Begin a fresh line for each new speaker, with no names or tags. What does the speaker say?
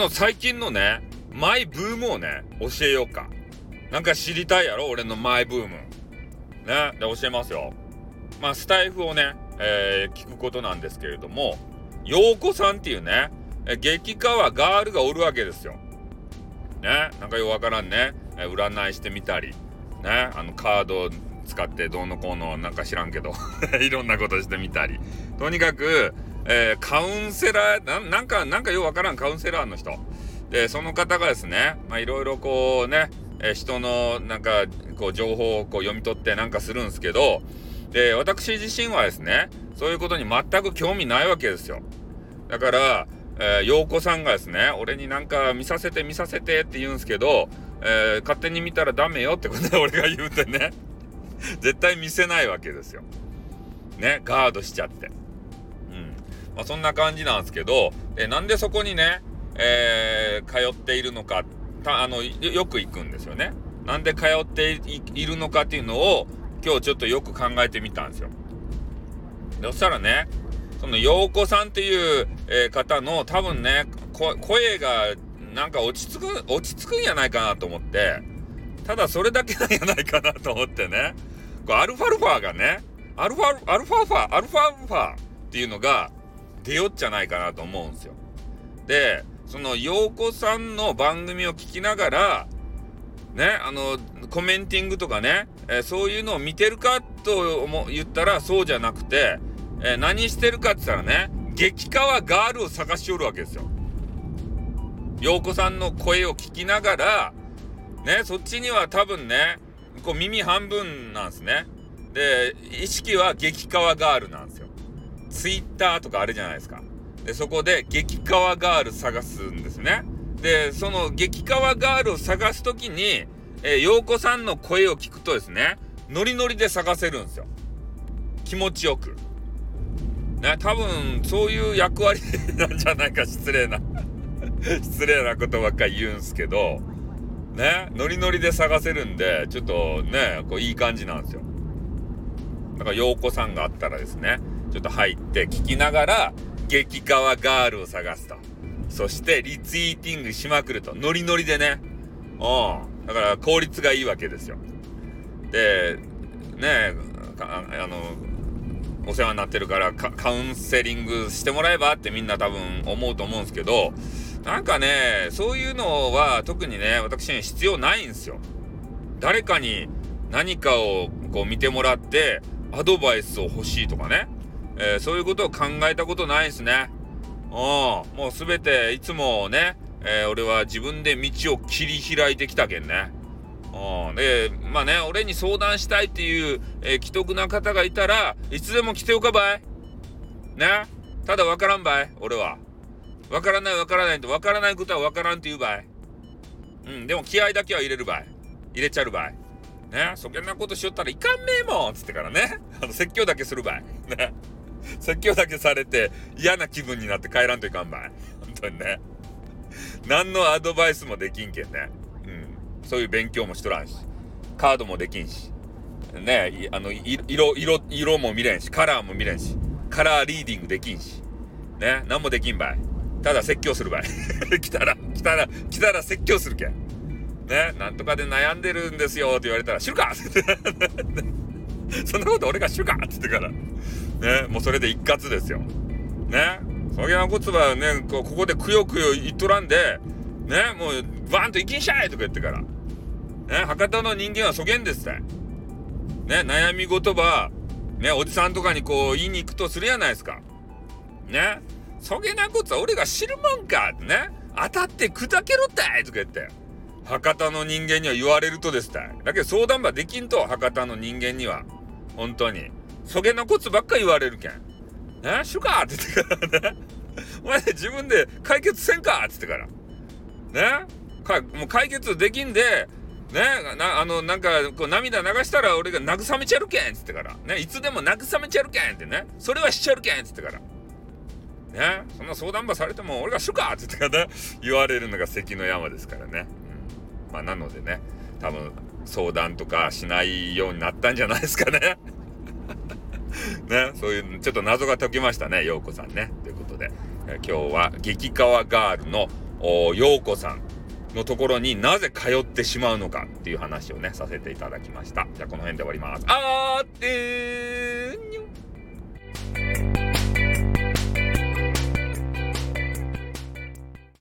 の最近のね、マイブームをね、教えようか。なんか知りたいやろ？俺のマイブーム。ね？で、教えますよ。まあ、スタイフをね、えー、聞くことなんですけれども、陽子さんっていうね、え激川ガールがおるわけですよ。ね？なんかよくわからんね。占いしてみたり、ね？あの、カード使ってどうのこうのなんか知らんけど いろんなことしてみたり。とにかく、えー、カウンセラーなんか、なんかようわからんカウンセラーの人。で、その方がですね、まあいろいろこうね、えー、人のなんかこう情報をこう読み取ってなんかするんですけど、で、私自身はですね、そういうことに全く興味ないわけですよ。だから、えー、陽子さんがですね、俺になんか見させて見させてって言うんですけど、えー、勝手に見たらダメよってことで俺が言うてね、絶対見せないわけですよ。ね、ガードしちゃって。まあ、そんな感じなんですけど、えなんでそこにね、えー、通っているのか、たあの、よく行くんですよね。なんで通っているのかっていうのを、今日ちょっとよく考えてみたんですよ。そしたらね、その陽子さんっていう、えー、方の多分ね、声がなんか落ち着く、落ち着くんやないかなと思って、ただそれだけなんやないかなと思ってね、こうアルファルファがね、アルファ、アルファファ、アルファルファっていうのが出よっちゃないかなと思うんですよ。で、その陽子さんの番組を聞きながら、ね、あの、コメンティングとかね、えー、そういうのを見てるかと言ったらそうじゃなくて、えー、何してるかって言ったらね、激川ガールを探しおるわけですよ。陽子さんの声を聞きながら、ね、そっちには多分ね、こう耳半分なんですね。で、意識は激川ガールなんですよ。ツイッターとかあれじゃないですか。で、そこで激川ガール探すんですね。で、その激川ガールを探すときに、えー、陽子さんの声を聞くとですね、ノリノリで探せるんですよ。気持ちよく。ね、多分、そういう役割なんじゃないか、失礼な 失礼なことばっかり言うんすけど、ね、ノリノリで探せるんで、ちょっとね、こういい感じなんですよ。だから、陽子さんがあったらですね、ちょっと入って聞きながら、激川ガールを探すと。そして、リツイーティングしまくると。ノリノリでね。うん。だから効率がいいわけですよ。で、ねあの、お世話になってるからカウンセリングしてもらえばってみんな多分思うと思うんですけど、なんかね、そういうのは特にね、私に必要ないんですよ。誰かに何かをこう見てもらってアドバイスを欲しいとかね、えー、そういうことを考えたことないですね。うん、もうすべていつもね、えー、俺は自分で道を切り開いてきたけんね。うん、で、まあね、俺に相談したいっていう、えー、既得な方がいたらいつでも来ておかばい。ね。ただわからんばい、俺は。わからないわからないとわからないことはわからんって言うばい。うん、でも気合だけは入れるばい。入れちゃるばい。ね、そげんなことしよったらいかんめえもんつってからね。あの、説教だけするばい。ね。説教だけされて嫌な気分になって帰らんといかんばい。本当にね。何のアドバイスもできんけんね。うん。そういう勉強もしとらんし。カードもできんし。ねあの、色、色、色も見れんし、カラーも見れんし。カラーリーディングできんし。ね、何もできんばい。ただ説教するばい。来たら、来たら、来たら説教するけん。ね、なんとかで悩んでるんですよって言われたら、知るかそんなこと俺が知るかって言ってから。ね、もうそれで一括ですよ。ね。そげなことはね、ここでくよくよ言っとらんで、ね、もうバーンと行きんしゃいとか言ってから。ね、博多の人間はそげんですって。ね、悩み言葉、ね、おじさんとかにこう言いに行くとするやないですか。ね。そげなことは俺が知るもんかってね。当たって砕けろったいとか言って。博多の人間には言われるとですたい。だけど相談ばできんと、博多の人間には。本当に。そげなこつばっか言われるけん。ね、しゅか？って言ってからね。お前自分で解決せんか？って言ってから。ね？かもう解決できんで、ね？な、あの、なんか、こう涙流したら俺が慰めちゃるけん？っつってから。ね、いつでも慰めちゃるけん？ってね。それはしちゃるけん？っつってから。ね、そんな相談場されても俺がしゅか？って言ってからね、言われるのが関の山ですからね。うん、まあ、なのでね、多分、相談とかしないようになったんじゃないですかね。ね、そういう、ちょっと謎が解きましたね、ようこさんね。ということで、え今日は激川ガールのようこさんのところになぜ通ってしまうのかっていう話をね、させていただきました。じゃあこの辺で終わります。あーってー